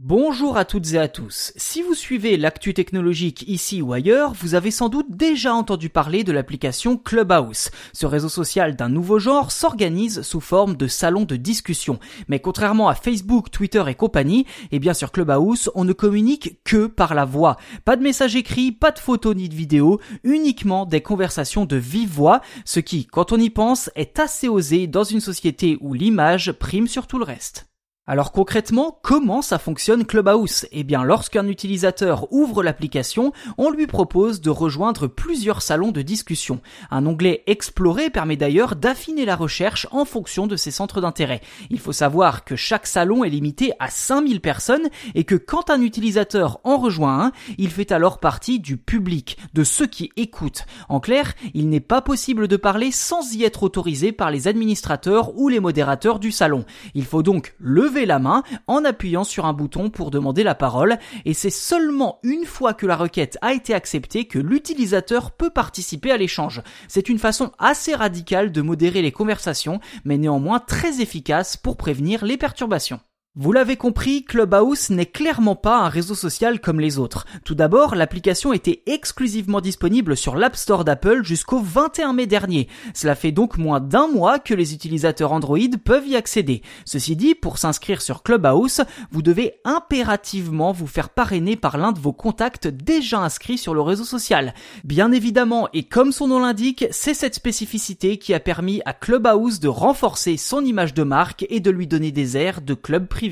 Bonjour à toutes et à tous. Si vous suivez l'actu technologique ici ou ailleurs, vous avez sans doute déjà entendu parler de l'application Clubhouse. Ce réseau social d'un nouveau genre s'organise sous forme de salon de discussion. Mais contrairement à Facebook, Twitter et compagnie, eh bien sur Clubhouse, on ne communique que par la voix. Pas de messages écrits, pas de photos ni de vidéos, uniquement des conversations de vive voix, ce qui, quand on y pense, est assez osé dans une société où l'image prime sur tout le reste. Alors concrètement, comment ça fonctionne Clubhouse? Eh bien, lorsqu'un utilisateur ouvre l'application, on lui propose de rejoindre plusieurs salons de discussion. Un onglet Explorer permet d'ailleurs d'affiner la recherche en fonction de ses centres d'intérêt. Il faut savoir que chaque salon est limité à 5000 personnes et que quand un utilisateur en rejoint un, il fait alors partie du public, de ceux qui écoutent. En clair, il n'est pas possible de parler sans y être autorisé par les administrateurs ou les modérateurs du salon. Il faut donc lever la main en appuyant sur un bouton pour demander la parole et c'est seulement une fois que la requête a été acceptée que l'utilisateur peut participer à l'échange. C'est une façon assez radicale de modérer les conversations mais néanmoins très efficace pour prévenir les perturbations. Vous l'avez compris, Clubhouse n'est clairement pas un réseau social comme les autres. Tout d'abord, l'application était exclusivement disponible sur l'App Store d'Apple jusqu'au 21 mai dernier. Cela fait donc moins d'un mois que les utilisateurs Android peuvent y accéder. Ceci dit, pour s'inscrire sur Clubhouse, vous devez impérativement vous faire parrainer par l'un de vos contacts déjà inscrits sur le réseau social. Bien évidemment, et comme son nom l'indique, c'est cette spécificité qui a permis à Clubhouse de renforcer son image de marque et de lui donner des airs de club privé.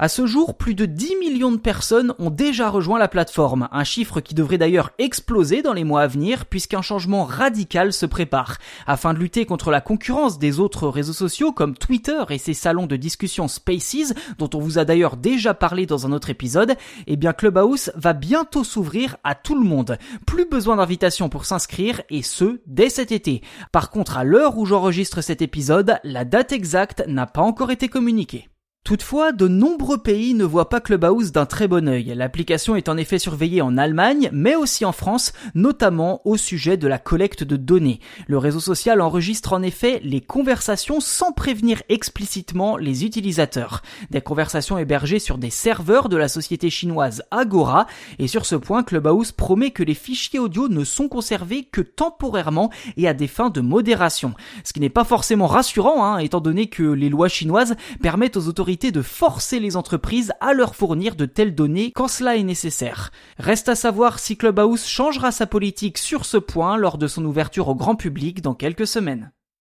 À ce jour, plus de 10 millions de personnes ont déjà rejoint la plateforme, un chiffre qui devrait d'ailleurs exploser dans les mois à venir puisqu'un changement radical se prépare. Afin de lutter contre la concurrence des autres réseaux sociaux comme Twitter et ses salons de discussion Spaces, dont on vous a d'ailleurs déjà parlé dans un autre épisode, eh bien Clubhouse va bientôt s'ouvrir à tout le monde. Plus besoin d'invitation pour s'inscrire et ce, dès cet été. Par contre, à l'heure où j'enregistre cet épisode, la date exacte n'a pas encore été communiquée. Toutefois, de nombreux pays ne voient pas Clubhouse d'un très bon œil. L'application est en effet surveillée en Allemagne, mais aussi en France, notamment au sujet de la collecte de données. Le réseau social enregistre en effet les conversations sans prévenir explicitement les utilisateurs. Des conversations hébergées sur des serveurs de la société chinoise Agora, et sur ce point, Clubhouse promet que les fichiers audio ne sont conservés que temporairement et à des fins de modération. Ce qui n'est pas forcément rassurant, hein, étant donné que les lois chinoises permettent aux autorités de forcer les entreprises à leur fournir de telles données quand cela est nécessaire. Reste à savoir si Clubhouse changera sa politique sur ce point lors de son ouverture au grand public dans quelques semaines.